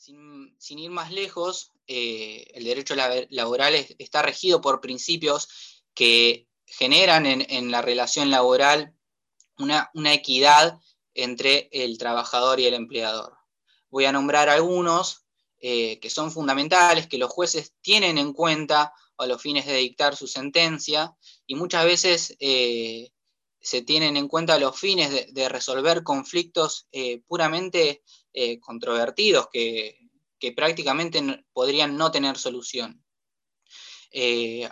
Sin, ir más lejos, eh, el derecho laboral está regido por principios que generan en, la relación laboral una, equidad entre el trabajador y el empleador. Voy a nombrar algunos eh, que son fundamentales, que los jueces tienen en cuenta a los fines de dictar su sentencia y muchas veces eh, se tienen en cuenta los fines de, resolver conflictos puramente controvertidos que, prácticamente podrían no tener solución.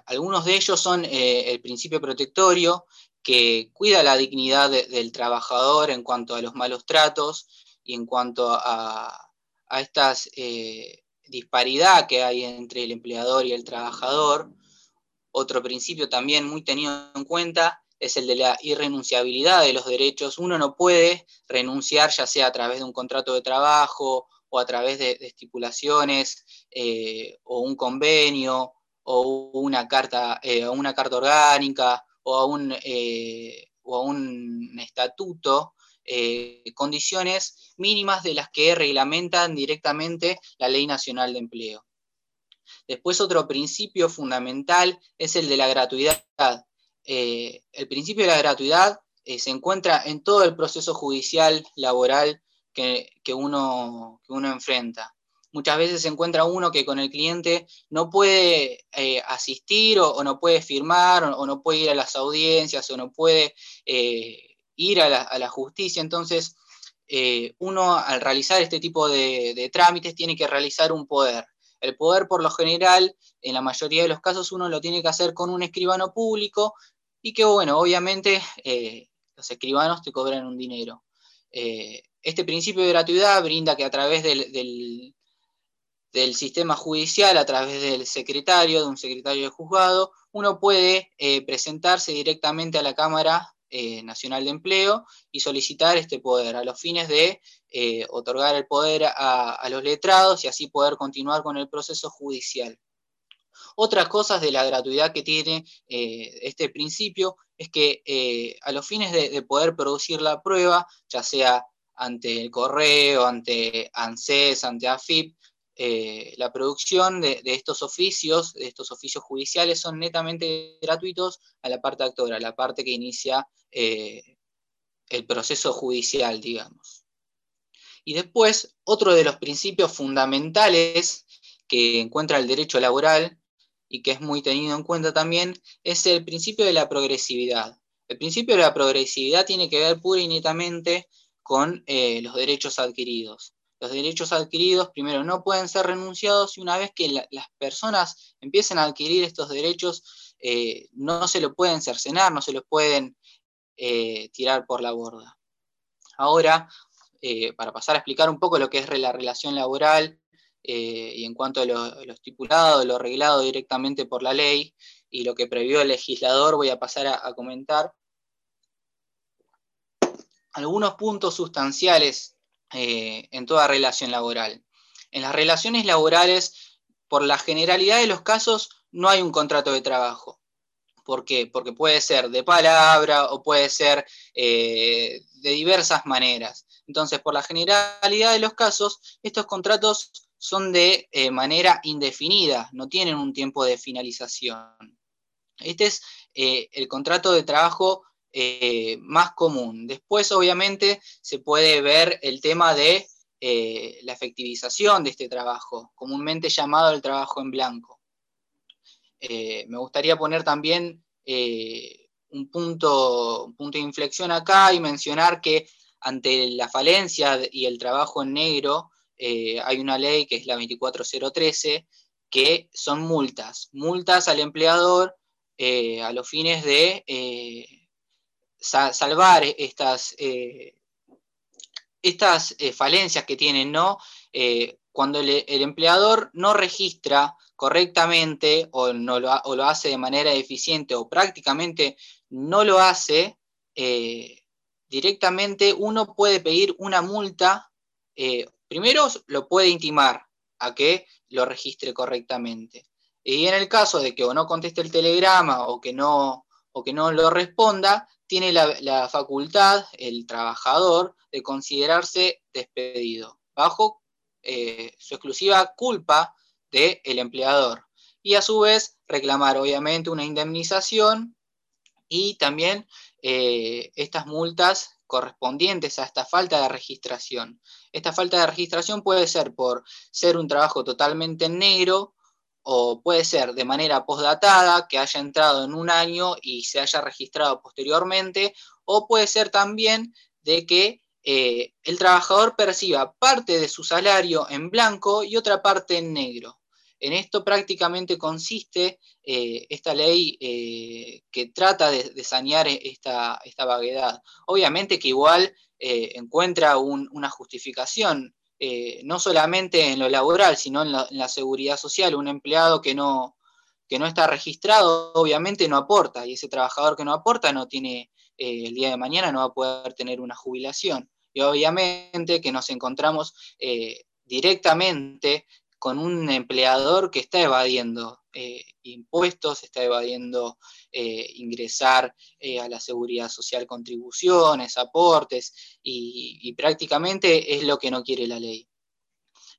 algunos de ellos son el principio protectorio, que cuida la dignidad del trabajador en cuanto a los malos tratos y en cuanto a, a esta eh, disparidad que hay entre el empleador y el trabajador. Otro principio también muy tenido en cuenta es el de la irrenunciabilidad de los derechos. Uno no puede renunciar ya sea a través de un contrato de trabajo o a través de, estipulaciones eh, o un convenio o una carta, eh, una carta orgánica o a un, o a un estatuto eh, condiciones mínimas de las que reglamentan directamente la Ley Nacional de Empleo. Después otro principio fundamental es el de la gratuidad. Eh, el principio de la gratuidad eh, se encuentra en todo el proceso judicial laboral que, uno, uno enfrenta muchas veces se encuentra uno que con el cliente no puede asistir o, no puede firmar o, no puede ir a las audiencias o no puede ir a la, justicia. Entonces, eh, uno al realizar este tipo de, trámites tiene que realizar un poder. El poder, por lo general, en la mayoría de los casos, uno lo tiene que hacer con un escribano público y que, bueno, obviamente eh, los escribanos te cobran un dinero. Eh, este principio de gratuidad brinda que a través del, del, sistema judicial, a través del secretario, de un secretario de juzgado, uno puede presentarse directamente a la Cámara eh, Nacional de Empleo y solicitar este poder a los fines de eh, otorgar el poder a, los letrados y así poder continuar con el proceso judicial. Otras cosas de la gratuidad que tiene eh, este principio es que a los fines de, poder producir la prueba, ya sea ante el correo, ante ANSES, ante AFIP, eh, la producción de, estos oficios, de estos oficios judiciales, son netamente gratuitos a la parte actora, a la parte que inicia eh, el proceso judicial, digamos. Y después, otro de los principios fundamentales que encuentra el derecho laboral y que es muy tenido en cuenta también, es el principio de la progresividad. El principio de la progresividad tiene que ver pura y netamente con eh, los derechos adquiridos los derechos adquiridos, primero, no pueden ser renunciados y una vez que las personas empiecen a adquirir estos derechos, eh, no se lo pueden cercenar, no se los pueden eh, tirar por la borda. Ahora, para pasar a explicar un poco lo que es la relación laboral y en cuanto a lo, estipulado, lo arreglado directamente por la ley y lo que previó el legislador, voy a pasar a comentar algunos puntos sustanciales eh, en toda relación laboral. En las relaciones laborales, por la generalidad de los casos, no hay un contrato de trabajo. ¿Por qué? Porque puede ser de palabra o puede ser eh, de diversas maneras. Entonces, por la generalidad de los casos, estos contratos son de eh, manera indefinida, no tienen un tiempo de finalización. Este es el contrato de trabajo eh, más común. Después, obviamente, se puede ver el tema de eh, la efectivización de este trabajo, comúnmente llamado el trabajo en blanco. Eh, me gustaría poner también un, punto, un punto de inflexión acá y mencionar que ante la falencia y el trabajo en negro, hay una ley que es la 24013, que son multas, multas al empleador a los fines de salvar estas, eh, estas eh, falencias que tienen, ¿no? Eh, cuando el, empleador no registra correctamente o, no lo, o, lo, hace de manera eficiente o prácticamente no lo hace, directamente uno puede pedir una multa, primero lo puede intimar a que lo registre correctamente. Y en el caso de que o no conteste el telegrama o que no, o que no lo responda, tiene la, facultad, el trabajador, de considerarse despedido, bajo su exclusiva culpa del empleador. Y a su vez reclamar obviamente una indemnización y también estas multas correspondientes a esta falta de registración. Esta falta de registración puede ser por ser un trabajo totalmente negro o puede ser de manera postdatada, que haya entrado en un año y se haya registrado posteriormente, o puede ser también de que eh, el trabajador perciba parte de su salario en blanco y otra parte en negro. En esto prácticamente consiste eh, esta ley eh, que trata de, sanear esta, esta, vaguedad. Obviamente que igual eh, encuentra una justificación, no solamente en lo laboral, sino en la, seguridad social. Un empleado que no, que no está registrado, obviamente no aporta, y ese trabajador que no aporta no tiene, el día de mañana no va a poder tener una jubilación. Y obviamente que nos encontramos directamente con un empleador que está evadiendo eh, impuestos, está evadiendo eh, ingresar eh, a la seguridad social contribuciones, aportes, y, prácticamente es lo que no quiere la ley.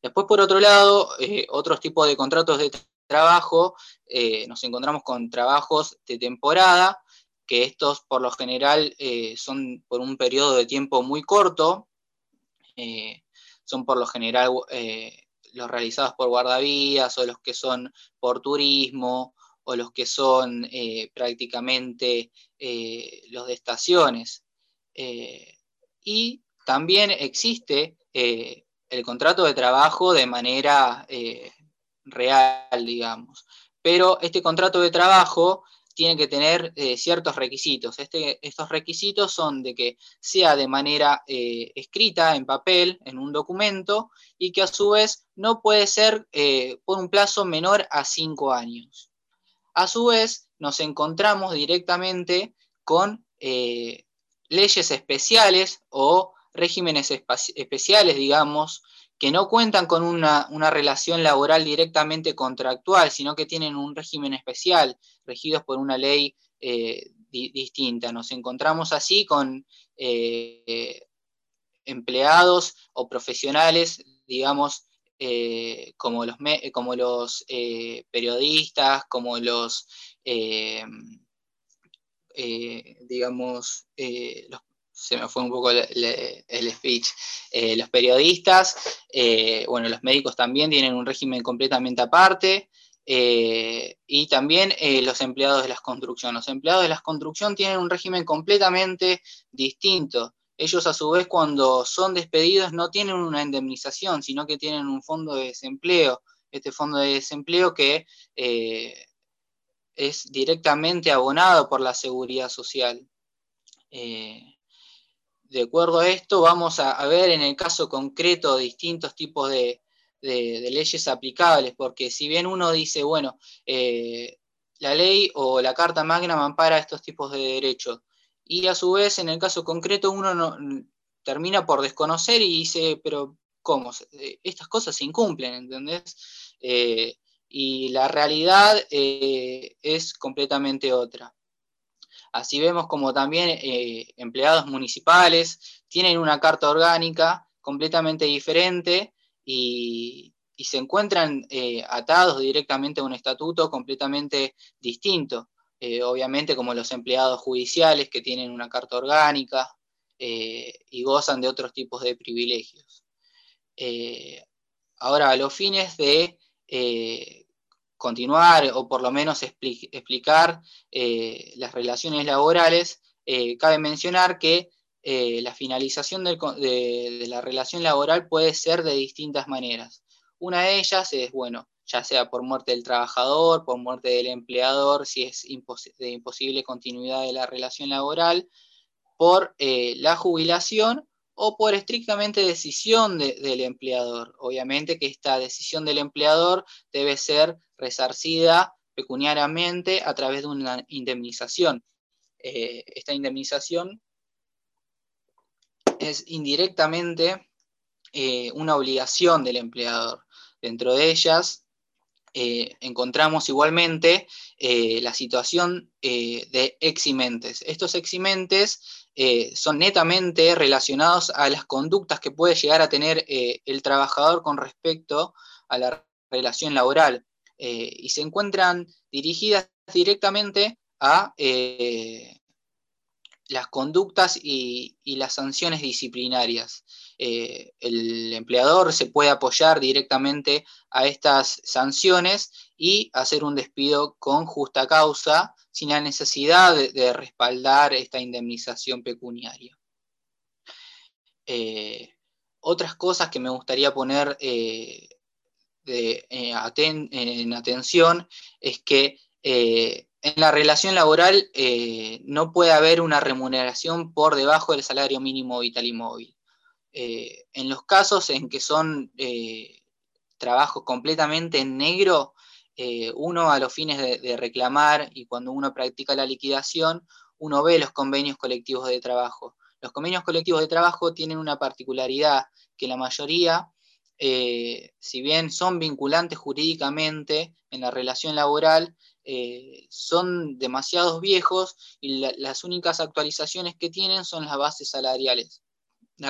Después, por otro lado, otros tipos de contratos de trabajo, nos encontramos con trabajos de temporada, que estos por lo general son por un periodo de tiempo muy corto, son por lo general los realizados por guardavías o los que son por turismo o los que son eh, prácticamente eh, los de estaciones. Eh, y también existe el contrato de trabajo de manera real, digamos. Pero este contrato de trabajo tiene que tener eh, ciertos requisitos. Este, estos requisitos son de que sea de manera eh, escrita en papel, en un documento, y que a su vez no puede ser eh, por un plazo menor a cinco años. A su vez, nos encontramos directamente con leyes especiales o regímenes especiales, digamos, que no cuentan con una, relación laboral directamente contractual, sino que tienen un régimen especial, regidos por una ley eh, distinta. Nos encontramos así con eh, empleados o profesionales, digamos, eh, como los, como los periodistas, como los, digamos, los se me fue un poco el, speech. Eh, los periodistas, eh, bueno, los médicos también tienen un régimen completamente aparte. Eh, y también los empleados de las construcciones. Los empleados de las construcciones tienen un régimen completamente distinto. Ellos a su vez cuando son despedidos no tienen una indemnización, sino que tienen un fondo de desempleo. Este fondo de desempleo que es directamente abonado por la seguridad social de acuerdo a esto, vamos a, ver en el caso concreto distintos tipos de, leyes aplicables, porque si bien uno dice, bueno, eh, la ley o la Carta Magna ampara estos tipos de derechos, y a su vez en el caso concreto uno no, termina por desconocer y dice, pero ¿cómo? Eh, estas cosas se incumplen, ¿entendés? Eh, y la realidad es completamente otra. Así vemos como también eh, empleados municipales tienen una carta orgánica completamente diferente y, se encuentran eh, atados directamente a un estatuto completamente distinto. Eh, obviamente como los empleados judiciales que tienen una carta orgánica y gozan de otros tipos de privilegios. ahora, a los fines de continuar o por lo menos explicar eh, las relaciones laborales, eh, cabe mencionar que eh, la finalización de, la relación laboral puede ser de distintas maneras. Una de ellas es, bueno, ya sea por muerte del trabajador, por muerte del empleador, si es de imposible continuidad de la relación laboral, por la jubilación o por estrictamente decisión del empleador. Obviamente que esta decisión del empleador debe ser resarcida pecuniariamente a través de una indemnización. Eh, esta indemnización es indirectamente eh, una obligación del empleador. Dentro de ellas eh, encontramos igualmente la situación de eximentes. Estos eximentes son netamente relacionados a las conductas que puede llegar a tener el trabajador con respecto a la relación laboral y se encuentran dirigidas directamente a las conductas y, las sanciones disciplinarias. Eh, el empleador se puede apoyar directamente a estas sanciones y hacer un despido con justa causa sin la necesidad de, respaldar esta indemnización pecuniaria. Eh, otras cosas que me gustaría poner eh, en atención es que en la relación laboral eh, no puede haber una remuneración por debajo del salario mínimo vital y móvil. Eh, en los casos en que son eh, trabajos completamente en negro, uno a los fines de, reclamar y cuando uno practica la liquidación, uno ve los convenios colectivos de trabajo. Los convenios colectivos de trabajo tienen una particularidad que la mayoría, si bien son vinculantes jurídicamente en la relación laboral, eh, son demasiados viejos y las únicas actualizaciones que tienen son las bases salariales, de,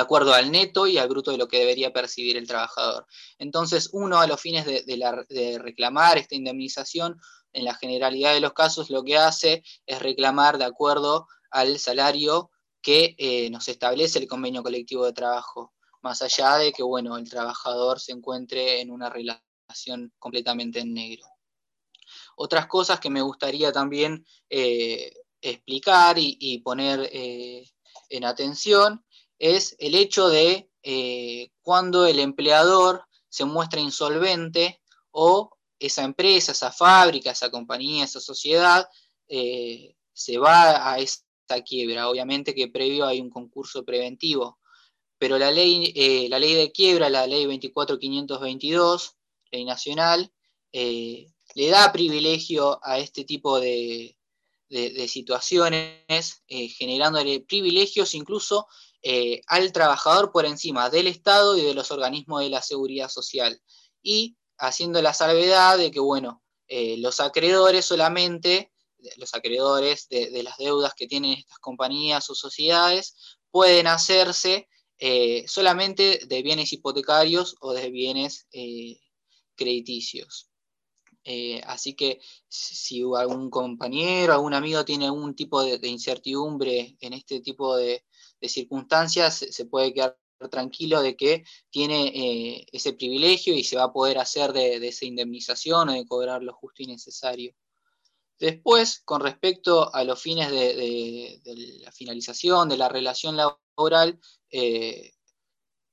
acuerdo al neto y al bruto de lo que debería percibir el trabajador. Entonces, uno a los fines de, reclamar esta indemnización, en la generalidad de los casos lo que hace es reclamar de acuerdo al salario que eh, nos establece el convenio colectivo de trabajo, más allá de que bueno, el trabajador se encuentre en una relación completamente en negro. Otras cosas que me gustaría también eh, explicar y, poner eh, en atención es el hecho de eh, cuando el empleador se muestra insolvente o esa empresa, esa fábrica, esa compañía, esa sociedad se va a esa quiebra. Obviamente que previo hay un concurso preventivo, pero la ley, la ley de quiebra, la ley 24522, ley nacional, le da privilegio a este tipo de, situaciones, eh, generándole privilegios incluso eh, al trabajador por encima del Estado y de los organismos de la seguridad social. Y haciendo la salvedad de que, bueno, eh, los acreedores solamente, los acreedores de, las deudas que tienen estas compañías o sociedades, pueden hacerse solamente de bienes hipotecarios o de bienes crediticios. Eh, así que si algún compañero, algún amigo tiene algún tipo de, incertidumbre en este tipo de, circunstancias, se puede quedar tranquilo de que tiene eh, ese privilegio y se va a poder hacer de, esa indemnización o de cobrar lo justo y necesario. Después, con respecto a los fines de, la finalización de la relación laboral, eh,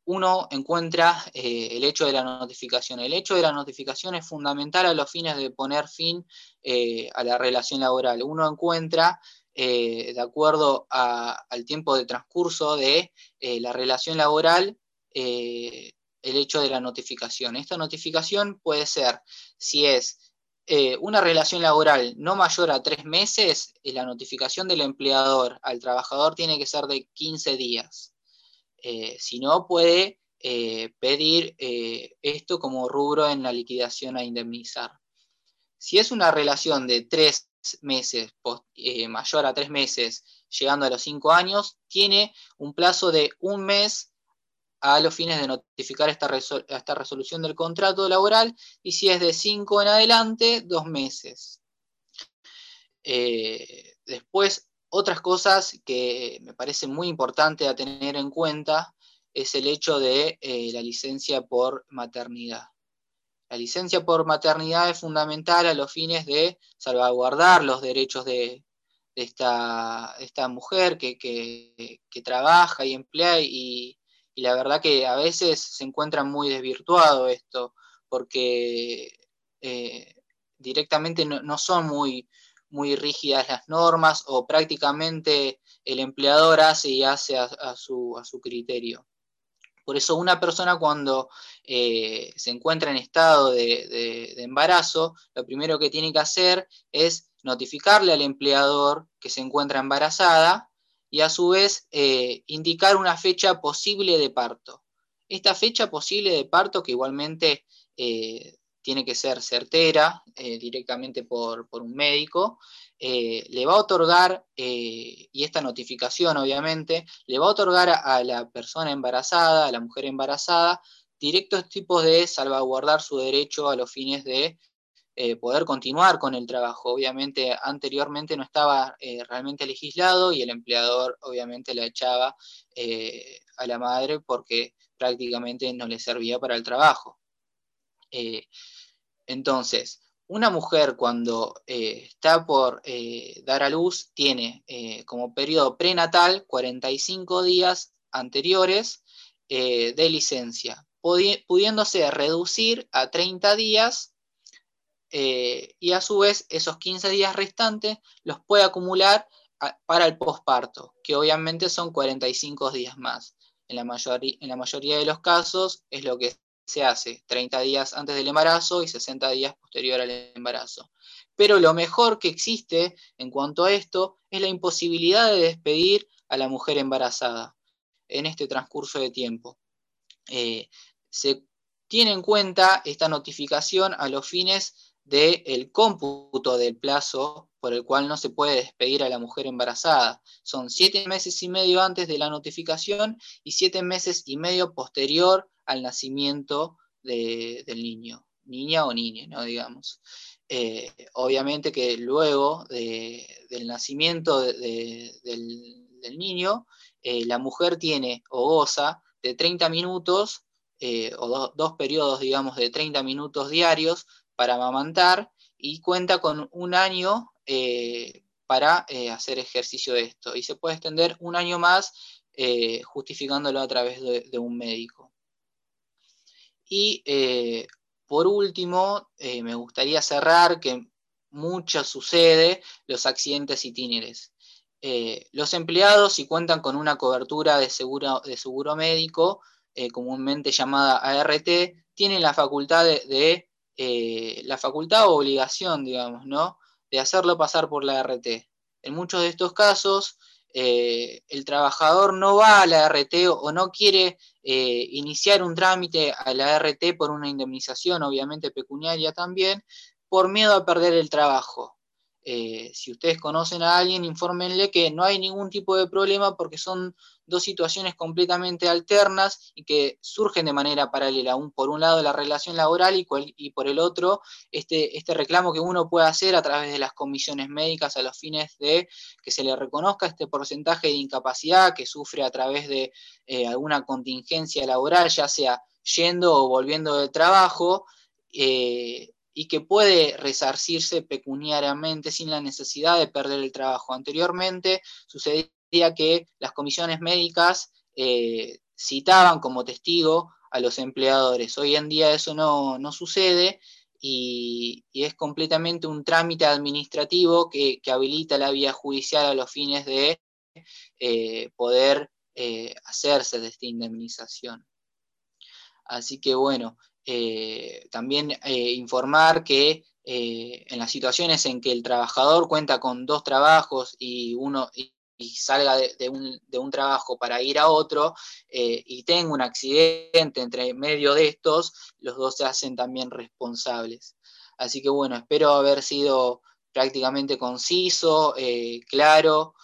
uno encuentra eh, el hecho de la notificación. El hecho de la notificación es fundamental a los fines de poner fin eh, a la relación laboral. Uno encuentra, eh, de acuerdo al tiempo de transcurso de la relación laboral, el hecho de la notificación. Esta notificación puede ser, si es una relación laboral no mayor a tres meses, la notificación del empleador al trabajador tiene que ser de 15 días. Eh, si no, puede eh, pedir eh, esto como rubro en la liquidación a indemnizar. Si es una relación de tres meses, mayor a tres meses, llegando a los cinco años, tiene un plazo de un mes a los fines de notificar esta, esta resolución del contrato laboral y si es de cinco en adelante, dos meses. después, otras cosas que me parece muy importante a tener en cuenta es el hecho de eh, la licencia por maternidad. La licencia por maternidad es fundamental a los fines de salvaguardar los derechos de, esta, mujer que, trabaja y emplea y, la verdad que a veces se encuentra muy desvirtuado esto porque eh, directamente no, son muy, muy rígidas las normas o prácticamente el empleador hace y hace a, su, criterio. Por eso una persona cuando eh, se encuentra en estado de, embarazo, lo primero que tiene que hacer es notificarle al empleador que se encuentra embarazada y a su vez eh, indicar una fecha posible de parto. Esta fecha posible de parto, que igualmente eh, tiene que ser certera directamente por, un médico, le va a otorgar, y esta notificación obviamente, le va a otorgar a, la persona embarazada, a la mujer embarazada, directos tipos de salvaguardar su derecho a los fines de eh, poder continuar con el trabajo. Obviamente anteriormente no estaba eh, realmente legislado y el empleador obviamente la echaba eh, a la madre porque prácticamente no le servía para el trabajo. Entonces, una mujer cuando está por dar a luz tiene como periodo prenatal 45 días anteriores de licencia, pudiéndose reducir a 30 días eh, y a su vez esos 15 días restantes los puede acumular para el posparto, que obviamente son 45 días más. En la, en la mayoría de los casos es lo que se hace 30 días antes del embarazo y 60 días posterior al embarazo. Pero lo mejor que existe en cuanto a esto es la imposibilidad de despedir a la mujer embarazada en este transcurso de tiempo. Eh, se tiene en cuenta esta notificación a los fines del cómputo del plazo por el cual no se puede despedir a la mujer embarazada. Son siete meses y medio antes de la notificación y siete meses y medio posterior al nacimiento del niño, niña o niña, ¿no? digamos. Eh, obviamente que luego del nacimiento del, niño, eh, la mujer tiene o goza de 30 minutos eh, o dos periodos, digamos, de 30 minutos diarios para amamantar y cuenta con un año para hacer ejercicio de esto. Y se puede extender un año más justificándolo a través de, un médico. Y por último, me gustaría cerrar que mucho sucede los accidentes itinéricos. los empleados, si cuentan con una cobertura de seguro, de médico, comúnmente llamada ART, tienen la facultad de eh, la facultad o obligación, digamos, ¿no? De hacerlo pasar por la RT. En muchos de estos casos, eh, el trabajador no va a la RT o, no quiere eh, iniciar un trámite a la RT por una indemnización, obviamente pecuniaria también, por miedo a perder el trabajo. Eh, si ustedes conocen a alguien, infórmenle que no hay ningún tipo de problema porque son dos situaciones completamente alternas y que surgen de manera paralela. Un, por un lado la relación laboral y, por el otro este, este, reclamo que uno puede hacer a través de las comisiones médicas a los fines de que se le reconozca este porcentaje de incapacidad que sufre a través de eh, alguna contingencia laboral, ya sea yendo o volviendo del trabajo. Eh, y que puede resarcirse pecuniariamente sin la necesidad de perder el trabajo. Anteriormente sucedía que las comisiones médicas eh, citaban como testigo a los empleadores. Hoy en día eso no, sucede y, es completamente un trámite administrativo que, habilita la vía judicial a los fines de eh, poder eh, hacerse de esta indemnización. Así que bueno, eh, también eh, informar que eh, en las situaciones en que el trabajador cuenta con dos trabajos y uno y, salga de, un, trabajo para ir a otro y tenga un accidente entre medio de estos, los dos se hacen también responsables. Así que bueno, espero haber sido prácticamente conciso, claro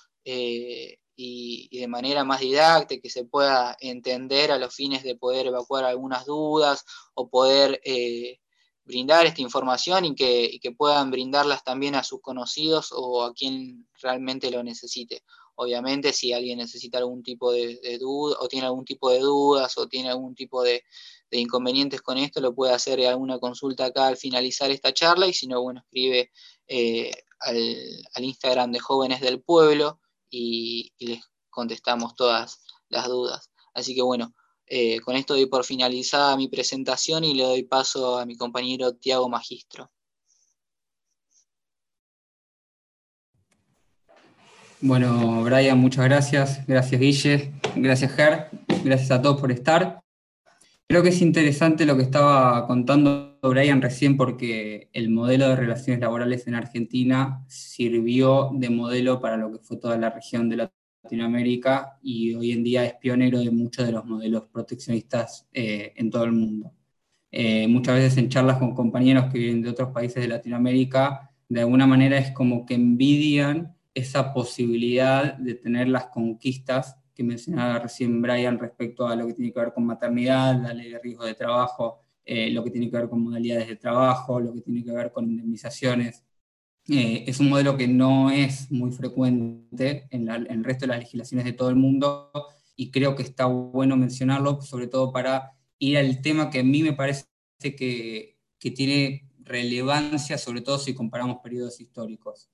y, de manera más didáctica, que se pueda entender a los fines de poder evacuar algunas dudas o poder eh, brindar esta información y que, puedan brindarlas también a sus conocidos o a quien realmente lo necesite. Obviamente, si alguien necesita algún tipo de, duda o tiene algún tipo de dudas o tiene algún tipo de, inconvenientes con esto, lo puede hacer alguna consulta acá al finalizar esta charla y si no, bueno, escribe eh, al, al Instagram de Jóvenes del Pueblo y, les contestamos todas las dudas. Así que bueno, eh, con esto doy por finalizada mi presentación y le doy paso a mi compañero Tiago Magistro. Bueno, Brian, muchas gracias. Gracias, Guille. Gracias, Ger. Gracias a todos por estar. Creo que es interesante lo que estaba contando Brian recién porque el modelo de relaciones laborales en Argentina sirvió de modelo para lo que fue toda la región de Latinoamérica y hoy en día es pionero de muchos de los modelos proteccionistas eh, en todo el mundo. eh, muchas veces en charlas con compañeros que vienen de otros países de Latinoamérica, de alguna manera es como que envidian esa posibilidad de tener las conquistas que mencionaba recién Brian respecto a lo que tiene que ver con maternidad, la ley de riesgo de trabajo, eh, lo que tiene que ver con modalidades de trabajo, lo que tiene que ver con indemnizaciones. Eh, es un modelo que no es muy frecuente en, en, el resto de las legislaciones de todo el mundo y creo que está bueno mencionarlo, sobre todo para ir al tema que a mí me parece que, que tiene relevancia, sobre todo si comparamos periodos históricos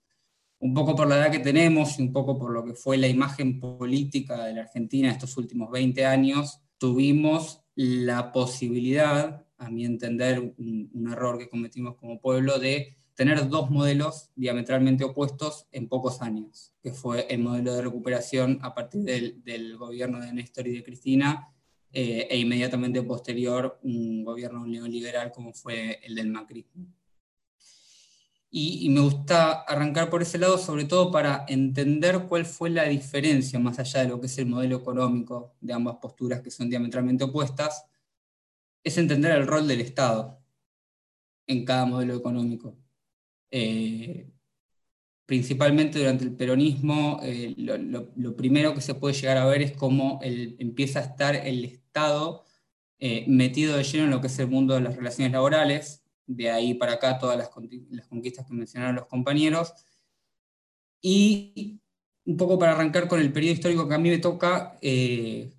un poco por la edad que tenemos y un poco por lo que fue la imagen política de la Argentina estos últimos 20 años, tuvimos la posibilidad, a mi entender, un, error que cometimos como pueblo, de tener dos modelos diametralmente opuestos en pocos años, que fue el modelo de recuperación a partir del, gobierno de Néstor y de Cristina, eh, e inmediatamente posterior un gobierno neoliberal como fue el del macrismo. Y, me gusta arrancar por ese lado, sobre todo para entender cuál fue la diferencia, más allá de lo que es el modelo económico de ambas posturas que son diametralmente opuestas, es entender el rol del Estado en cada modelo económico. Eh, principalmente durante el peronismo, eh, lo, primero que se puede llegar a ver es cómo empieza a estar el Estado eh, metido de lleno en lo que es el mundo de las relaciones laborales, de ahí para acá todas las, conquistas que mencionaron los compañeros. Y un poco para arrancar con el periodo histórico que a mí me toca, eh,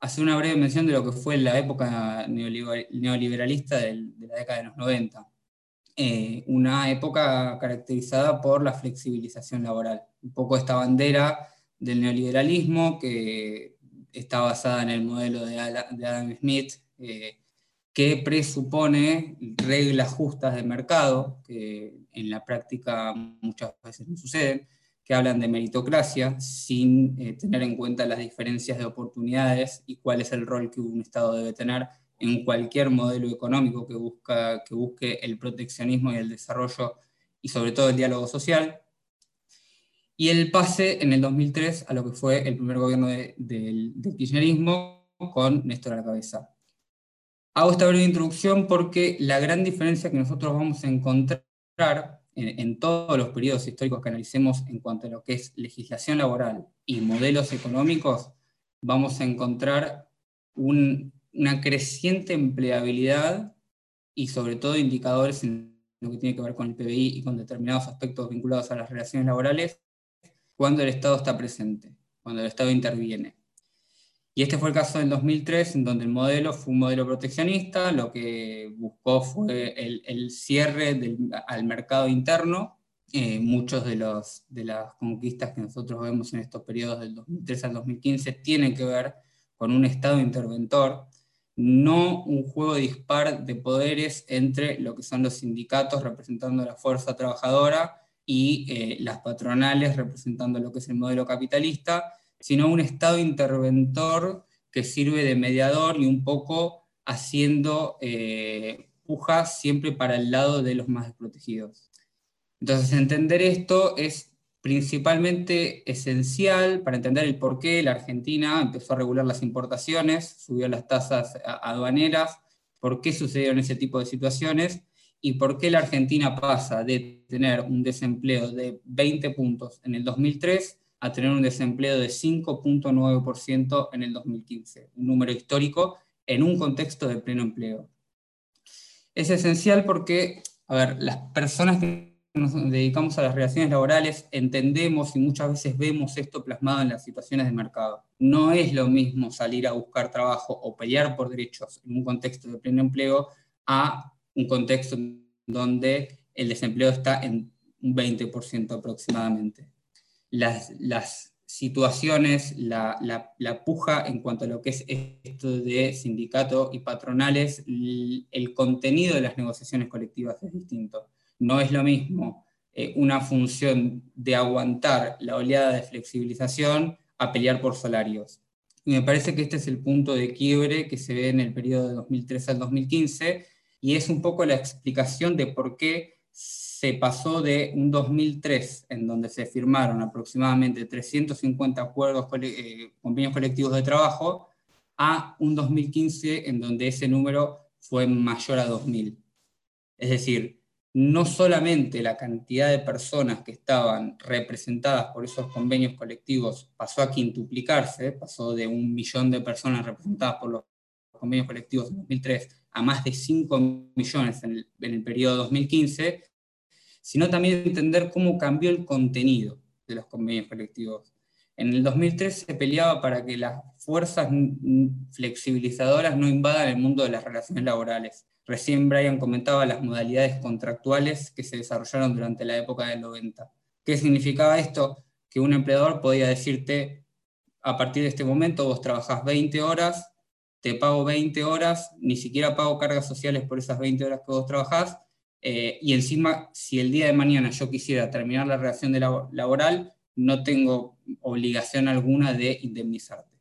hacer una breve mención de lo que fue la época neoliberalista de la década de los 90. Eh, una época caracterizada por la flexibilización laboral. Un poco esta bandera del neoliberalismo que está basada en el modelo de, Adam Smith, eh, que presupone reglas justas de mercado, que en la práctica muchas veces no suceden, que hablan de meritocracia sin eh, tener en cuenta las diferencias de oportunidades y cuál es el rol que un Estado debe tener en cualquier modelo económico que, busca, que busque el proteccionismo y el desarrollo y sobre todo el diálogo social. Y el pase en el 2003 a lo que fue el primer gobierno del kirchnerismo con Néstor a la cabeza. Hago esta breve introducción porque la gran diferencia que nosotros vamos a encontrar en, todos los periodos históricos que analicemos en cuanto a lo que es legislación laboral y modelos económicos, vamos a encontrar una creciente empleabilidad y sobre todo indicadores en lo que tiene que ver con el PBI y con determinados aspectos vinculados a las relaciones laborales, cuando el Estado está presente, cuando el Estado interviene. Y este fue el caso del 2003, en donde el modelo fue un modelo proteccionista, lo que buscó fue el, cierre al mercado interno. Eh, muchos de, los, de las conquistas que nosotros vemos en estos periodos del 2003 al 2015 tienen que ver con un Estado interventor, no un juego dispar de poderes entre lo que son los sindicatos representando la fuerza trabajadora y eh, las patronales representando lo que es el modelo capitalista, sino un Estado interventor que sirve de mediador y un poco haciendo eh, pujas siempre para el lado de los más desprotegidos. Entonces, entender esto es principalmente esencial para entender el por qué la Argentina empezó a regular las importaciones, subió las tasas aduaneras, por qué sucedieron ese tipo de situaciones y por qué la Argentina pasa de tener un desempleo de 20 puntos en el 2003 a tener un desempleo de 5.9% en el 2015, un número histórico en un contexto de pleno empleo. Es esencial porque, a ver, las personas que nos dedicamos a las relaciones laborales entendemos y muchas veces vemos esto plasmado en las situaciones de mercado. No es lo mismo salir a buscar trabajo o pelear por derechos en un contexto de pleno empleo a un contexto donde el desempleo está en un 20% aproximadamente las, situaciones, la, puja en cuanto a lo que es esto de sindicato y patronales, el, contenido de las negociaciones colectivas es distinto. No es lo mismo eh, una función de aguantar la oleada de flexibilización a pelear por salarios. Y me parece que este es el punto de quiebre que se ve en el periodo de 2003 al 2015 y es un poco la explicación de por qué se pasó de un 2003 en donde se firmaron aproximadamente 350 acuerdos, eh, convenios colectivos de trabajo, a un 2015 en donde ese número fue mayor a 2.000. Es decir, no solamente la cantidad de personas que estaban representadas por esos convenios colectivos pasó a quintuplicarse, pasó de un millón de personas representadas por los convenios colectivos en 2003 a más de 5 millones en el, en el periodo 2015, sino también entender cómo cambió el contenido de los convenios colectivos. En el 2003 se peleaba para que las fuerzas flexibilizadoras no invadan el mundo de las relaciones laborales. Recién Brian comentaba las modalidades contractuales que se desarrollaron durante la época del 90. ¿Qué significaba esto? Que un empleador podía decirte, a partir de este momento vos trabajás 20 horas, te pago 20 horas, ni siquiera pago cargas sociales por esas 20 horas que vos trabajás, eh, y encima, si el día de mañana yo quisiera terminar la relación de laboral, no tengo obligación alguna de indemnizarte.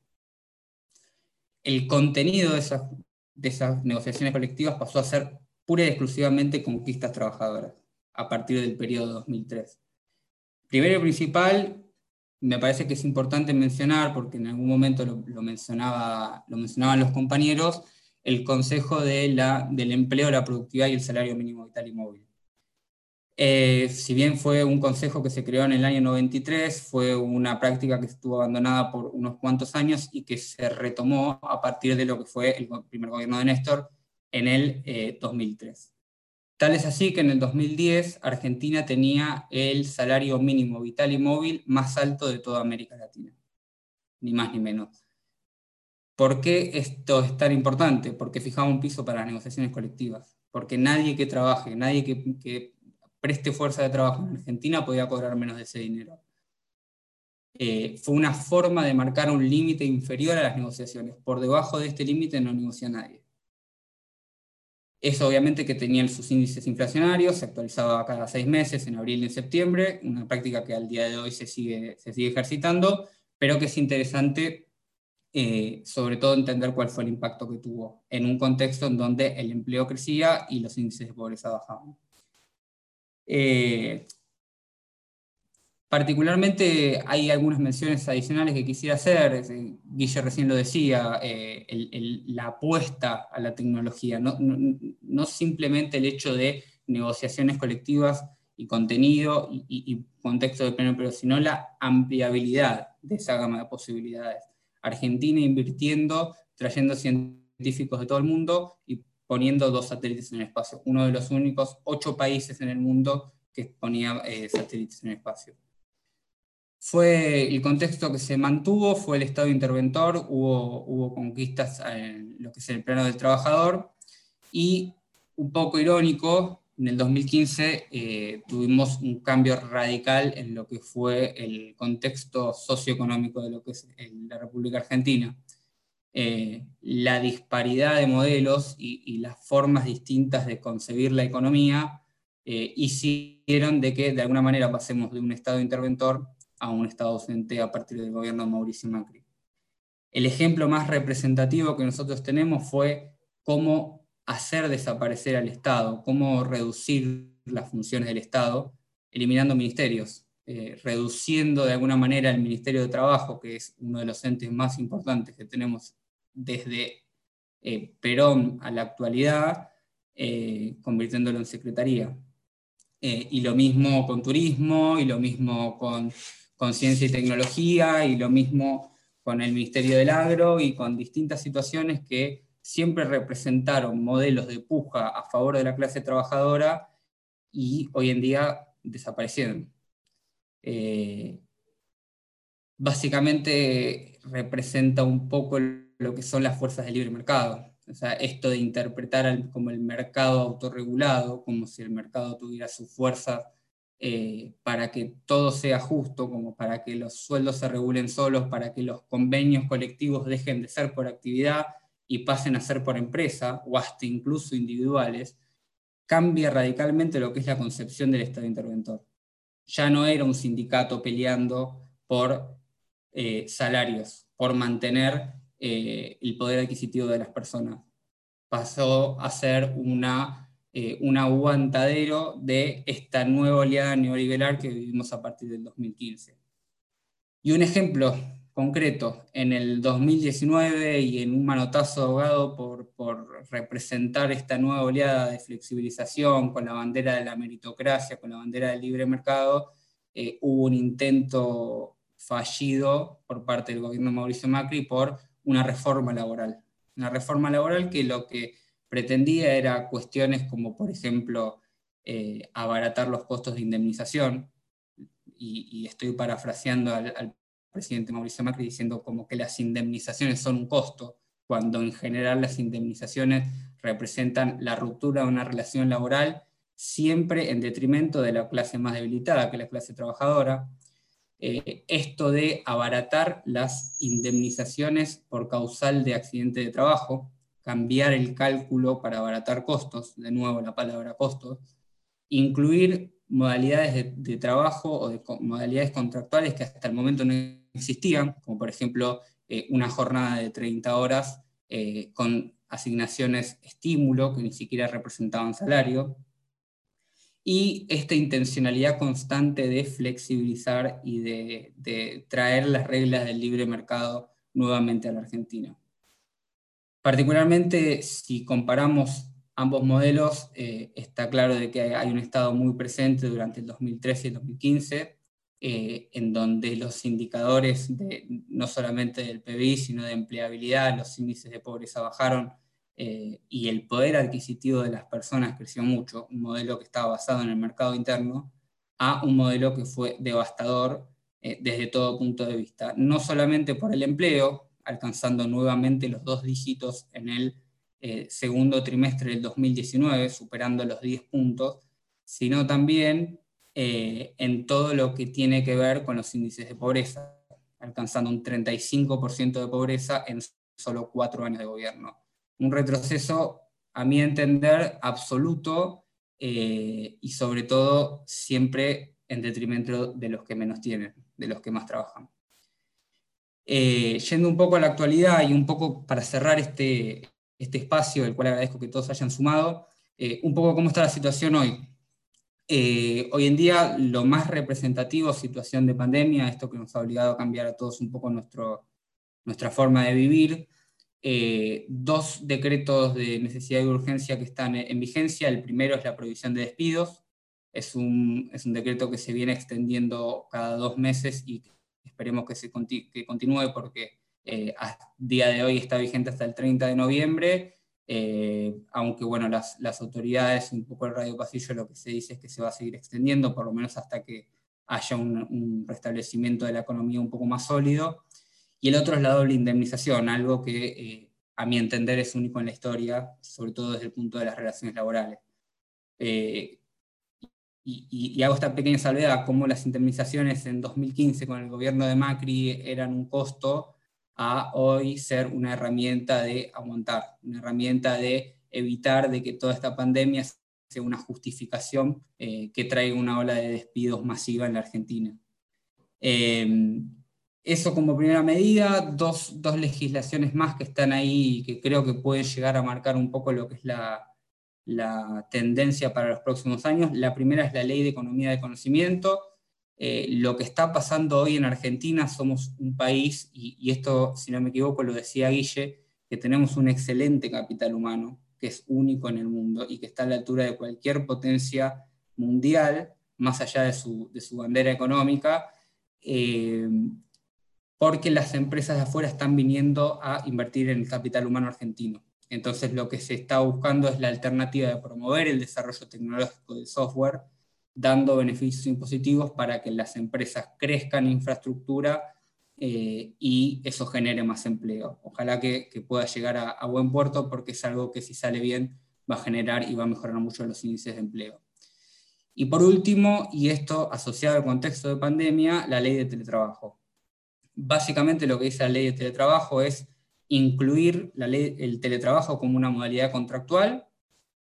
El contenido de esas, de esas negociaciones colectivas pasó a ser pura y exclusivamente conquistas trabajadoras a partir del periodo 2003. Primero y principal, me parece que es importante mencionar, porque en algún momento lo, mencionaba, lo mencionaban los compañeros, el Consejo de la, del Empleo, la Productividad y el Salario Mínimo Vital y Móvil. Eh, si bien fue un consejo que se creó en el año 93, fue una práctica que estuvo abandonada por unos cuantos años y que se retomó a partir de lo que fue el primer gobierno de Néstor en el 2003. Eh, Tal es así que en el 2010 Argentina tenía el salario mínimo vital y móvil más alto de toda América Latina, ni más ni menos. ¿Por qué esto es tan importante? Porque fijaba un piso para las negociaciones colectivas, porque nadie que trabaje, nadie que, preste fuerza de trabajo en Argentina podía cobrar menos de ese dinero. Eh, fue una forma de marcar un límite inferior a las negociaciones. Por debajo de este límite no negocia nadie. Eso obviamente que tenían sus índices inflacionarios, se actualizaba cada seis meses, en abril y en septiembre, una práctica que al día de hoy se sigue, se sigue ejercitando, pero que es interesante eh, sobre todo entender cuál fue el impacto que tuvo en un contexto en donde el empleo crecía y los índices de pobreza bajaban. Eh, particularmente hay algunas menciones adicionales que quisiera hacer, Guille recién lo decía, eh, la apuesta a la tecnología, no, no, simplemente el hecho de negociaciones colectivas y contenido y, y contexto de pleno empleo, sino la ampliabilidad de esa gama de posibilidades. Argentina invirtiendo, trayendo científicos de todo el mundo y poniendo dos satélites en el espacio, uno de los únicos ocho países en el mundo que ponía eh, satélites en el espacio. Fue el contexto que se mantuvo, fue el Estado interventor, hubo, hubo conquistas en lo que es el plano del trabajador, y un poco irónico, en el 2015 eh, tuvimos un cambio radical en lo que fue el contexto socioeconómico de lo que es la República Argentina. Eh, la disparidad de modelos y, las formas distintas de concebir la economía eh, hicieron de que de alguna manera pasemos de un Estado interventor a un Estado ausente a partir del gobierno de Mauricio Macri. El ejemplo más representativo que nosotros tenemos fue cómo hacer desaparecer al Estado, cómo reducir las funciones del Estado, eliminando ministerios, eh, reduciendo de alguna manera el Ministerio de Trabajo, que es uno de los entes más importantes que tenemos desde eh, Perón a la actualidad, eh, convirtiéndolo en secretaría. y lo mismo con turismo, y lo mismo con, con ciencia y tecnología, y lo mismo con el Ministerio del Agro, y con distintas situaciones que siempre representaron modelos de puja a favor de la clase trabajadora y hoy en día desaparecieron. Eh, básicamente representa un poco lo que son las fuerzas del libre mercado. O sea, esto de interpretar como el mercado autorregulado, como si el mercado tuviera su fuerza eh, para que todo sea justo, como para que los sueldos se regulen solos, para que los convenios colectivos dejen de ser por actividad y pasen a ser por empresa o hasta incluso individuales, cambia radicalmente lo que es la concepción del Estado interventor. Ya no era un sindicato peleando por eh, salarios, por mantener eh, el poder adquisitivo de las personas. Pasó a ser una, eh, un aguantadero de esta nueva oleada neoliberal que vivimos a partir del 2015. Y un ejemplo concreto, en el 2019 y en un manotazo ahogado por, por, representar esta nueva oleada de flexibilización con la bandera de la meritocracia, con la bandera del libre mercado, eh, hubo un intento fallido por parte del gobierno de Mauricio Macri por una reforma laboral. Una reforma laboral que lo que pretendía era cuestiones como, por ejemplo, eh, abaratar los costos de indemnización, y, estoy parafraseando al presidente Mauricio Macri diciendo como que las indemnizaciones son un costo, cuando en general las indemnizaciones representan la ruptura de una relación laboral siempre en detrimento de la clase más debilitada, que es la clase trabajadora. Eh, esto de abaratar las indemnizaciones por causal de accidente de trabajo, cambiar el cálculo para abaratar costos, de nuevo la palabra costos, incluir modalidades de, trabajo o de modalidades contractuales que hasta el momento no existían, como por ejemplo eh, una jornada de 30 horas eh, con asignaciones estímulo que ni siquiera representaban salario, y esta intencionalidad constante de flexibilizar y de, traer las reglas del libre mercado nuevamente a la Argentina. Particularmente si comparamos ambos modelos, eh, está claro de que hay un Estado muy presente durante el 2013 y el 2015, eh, en donde los indicadores de, no solamente del PBI, sino de empleabilidad, los índices de pobreza bajaron eh, y el poder adquisitivo de las personas creció mucho, un modelo que estaba basado en el mercado interno, a un modelo que fue devastador desde todo punto de vista, no solamente por el empleo, alcanzando nuevamente los dos dígitos en el eh, segundo trimestre del 2019, superando los 10 puntos, sino también eh, en todo lo que tiene que ver con los índices de pobreza, alcanzando un 35% de pobreza en solo cuatro años de gobierno. Un retroceso, a mi entender, absoluto eh, y sobre todo siempre en detrimento de los que menos tienen, de los que más trabajan. yendo un poco a la actualidad y un poco para cerrar este, este espacio, del cual agradezco que todos hayan sumado, eh, un poco cómo está la situación hoy. Eh, hoy en día lo más representativo, situación de pandemia, esto que nos ha obligado a cambiar a todos un poco nuestro, nuestra forma de vivir, eh, dos decretos de necesidad y urgencia que están en vigencia. El primero es la prohibición de despidos. Es un, es un decreto que se viene extendiendo cada dos meses y esperemos que, se que continúe porque eh, a día de hoy está vigente hasta el 30 de noviembre, eh, aunque bueno, las, las, autoridades, un poco el radio pasillo, lo que se dice es que se va a seguir extendiendo, por lo menos hasta que haya un, restablecimiento de la economía un poco más sólido. Y el otro es la doble indemnización, algo que eh, a mi entender es único en la historia, sobre todo desde el punto de las relaciones laborales. y, y, hago esta pequeña salvedad, como las indemnizaciones en 2015 con el gobierno de Macri eran un costo, a hoy ser una herramienta de aguantar, una herramienta de evitar de que toda esta pandemia sea una justificación eh, que traiga una ola de despidos masiva en la Argentina. Em, eso como primera medida, dos, dos, legislaciones más que están ahí y que creo que pueden llegar a marcar un poco lo que es la, la tendencia para los próximos años. La primera es la ley de economía de conocimiento, eh, lo que está pasando hoy en Argentina, somos un país, y, esto, si no me equivoco, lo decía Guille, que tenemos un excelente capital humano, que es único en el mundo y que está a la altura de cualquier potencia mundial, más allá de su, bandera económica, eh, porque las empresas de afuera están viniendo a invertir en el capital humano argentino. Entonces lo que se está buscando es la alternativa de promover el desarrollo tecnológico del software, dando beneficios impositivos para que las empresas crezcan infraestructura eh, y eso genere más empleo. Ojalá que, pueda llegar a, buen puerto porque es algo que si sale bien va a generar y va a mejorar mucho los índices de empleo. Y por último, y esto asociado al contexto de pandemia, la ley de teletrabajo. Básicamente lo que dice la ley de teletrabajo es incluir la ley, el teletrabajo como una modalidad contractual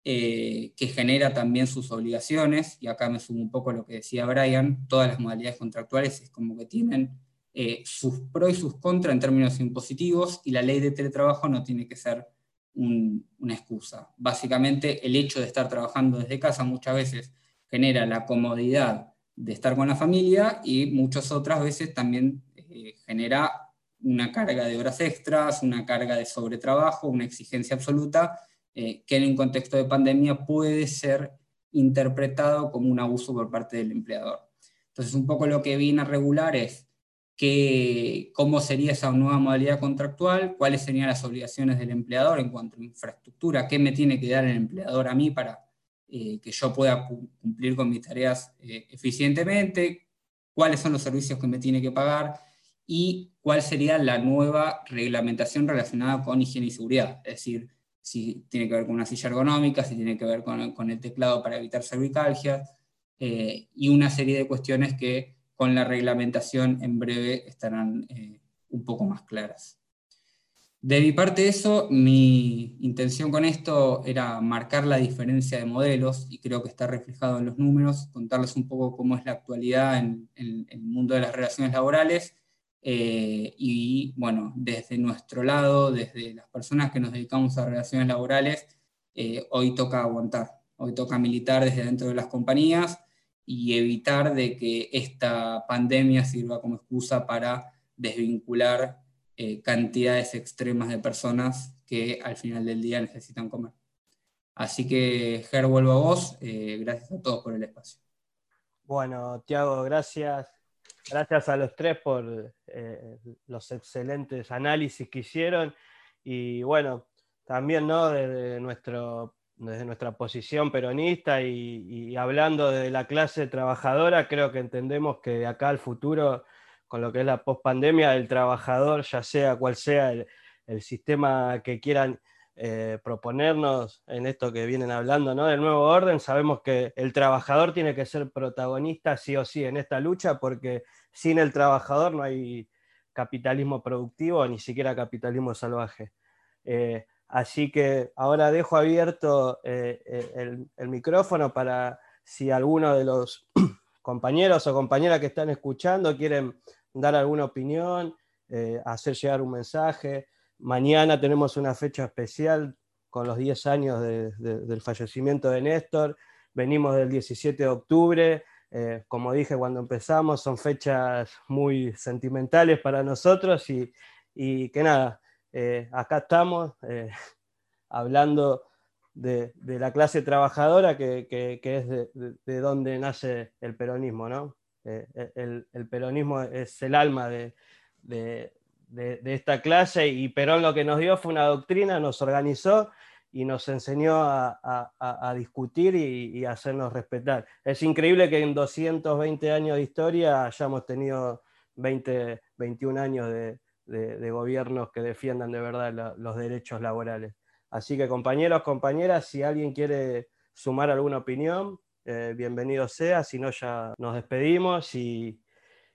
eh, que genera también sus obligaciones, y acá me sumo un poco a lo que decía Brian, todas las modalidades contractuales es como que tienen eh, sus pros y sus contras en términos impositivos, y la ley de teletrabajo no tiene que ser una excusa. Básicamente, el hecho de estar trabajando desde casa muchas veces genera la comodidad de estar con la familia y muchas otras veces también eh, genera una carga de horas extras, una carga de sobretrabajo, una exigencia absoluta, eh, que en un contexto de pandemia puede ser interpretado como un abuso por parte del empleador. Entonces, un poco lo que viene a regular es que, cómo sería esa nueva modalidad contractual, cuáles serían las obligaciones del empleador en cuanto a infraestructura, qué me tiene que dar el empleador a mí para eh, que yo pueda cumplir con mis tareas eh, eficientemente, cuáles son los servicios que me tiene que pagar y cuál sería la nueva reglamentación relacionada con higiene y seguridad. Es decir, si tiene que ver con una silla ergonómica, si tiene que ver con, el teclado para evitar cervicalgia eh, y una serie de cuestiones que con la reglamentación en breve estarán eh, un poco más claras. De mi parte eso, mi intención con esto era marcar la diferencia de modelos y creo que está reflejado en los números, contarles un poco cómo es la actualidad en el mundo de las relaciones laborales eh, y bueno, desde nuestro lado, desde las personas que nos dedicamos a relaciones laborales, eh, hoy toca aguantar, hoy toca militar desde dentro de las compañías y evitar de que esta pandemia sirva como excusa para desvincular eh, cantidades extremas de personas que al final del día necesitan comer. Así que, Ger, vuelvo a vos. gracias a todos por el espacio. Bueno, Tiago, gracias. Gracias a los tres por eh, los excelentes análisis que hicieron y bueno, también ¿no? desde, nuestro, desde nuestra posición peronista y, hablando de la clase trabajadora, creo que entendemos que acá al futuro, con lo que es la pospandemia, el trabajador, ya sea cual sea el sistema que quieran eh, proponernos en esto que vienen hablando, ¿no? Del nuevo orden, sabemos que el trabajador tiene que ser protagonista sí o sí en esta lucha, porque sin el trabajador no hay capitalismo productivo, ni siquiera capitalismo salvaje. Eh, así que ahora dejo abierto eh, el, el, micrófono para si alguno de los compañeros o compañeras que están escuchando quieren dar alguna opinión, hacer llegar un mensaje. Mañana tenemos una fecha especial con los 10 años del fallecimiento de Néstor. Venimos del 17 de octubre. Eh, como dije cuando empezamos, son fechas muy sentimentales para nosotros y, que nada, eh, acá estamos eh, hablando de, la clase trabajadora que, es de, donde nace el peronismo. ¿no? El, el, peronismo es el alma de, de, esta clase y Perón lo que nos dio fue una doctrina, nos organizó y nos enseñó a, discutir y, a hacernos respetar. Es increíble que en 220 años de historia hayamos tenido 20, 21 años de, gobiernos que defiendan de verdad los derechos laborales. Así que compañeros, compañeras, si alguien quiere sumar alguna opinión, eh, bienvenido sea, si no ya nos despedimos y,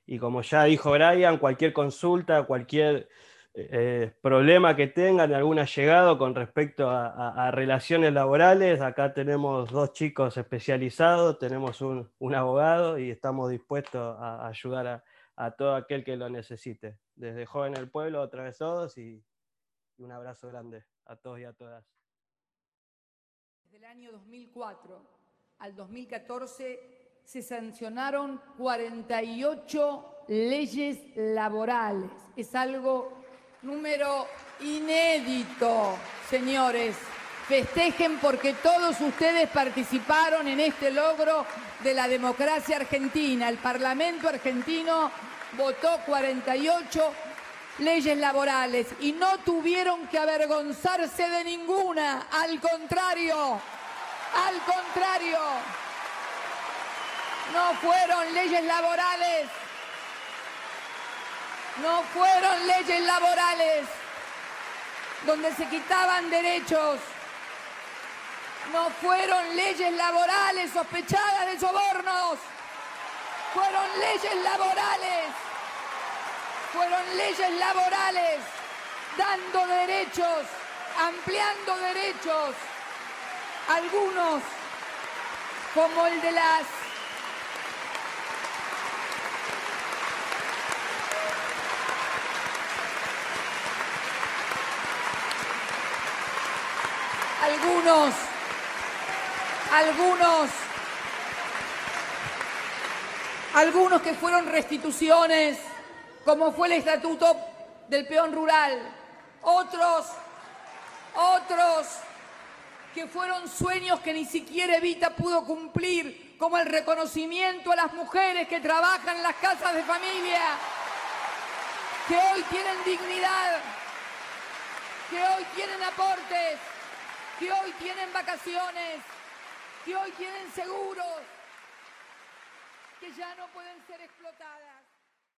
y como ya dijo Brian, cualquier consulta, cualquier eh, problema que tengan, algún allegado con respecto a, relaciones laborales, acá tenemos dos chicos especializados, tenemos un, abogado y estamos dispuestos a, ayudar a, todo aquel que lo necesite. Desde Joven el Pueblo, otra vez todos y, y un abrazo grande a todos y a todas. Desde el año 2004 al 2014 se sancionaron 48 leyes laborales. Es algo número inédito, señores. Festejen porque todos ustedes participaron en este logro de la democracia argentina. El Parlamento argentino votó 48 leyes laborales y no tuvieron que avergonzarse de ninguna. Al contrario, al contrario. No fueron leyes laborales. No fueron leyes laborales donde se quitaban derechos. No fueron leyes laborales sospechadas de sobornos. Fueron leyes laborales. Fueron leyes laborales dando derechos, ampliando derechos. Algunos, como el de las algunos, algunos, algunos que fueron restituciones, como fue el estatuto del peón rural, otros, otros que fueron sueños que ni siquiera Evita pudo cumplir, como el reconocimiento a las mujeres que trabajan en las casas de familia, que hoy tienen dignidad, que hoy tienen aportes, que hoy tienen vacaciones, que hoy tienen seguros, que ya no pueden ser explotadas.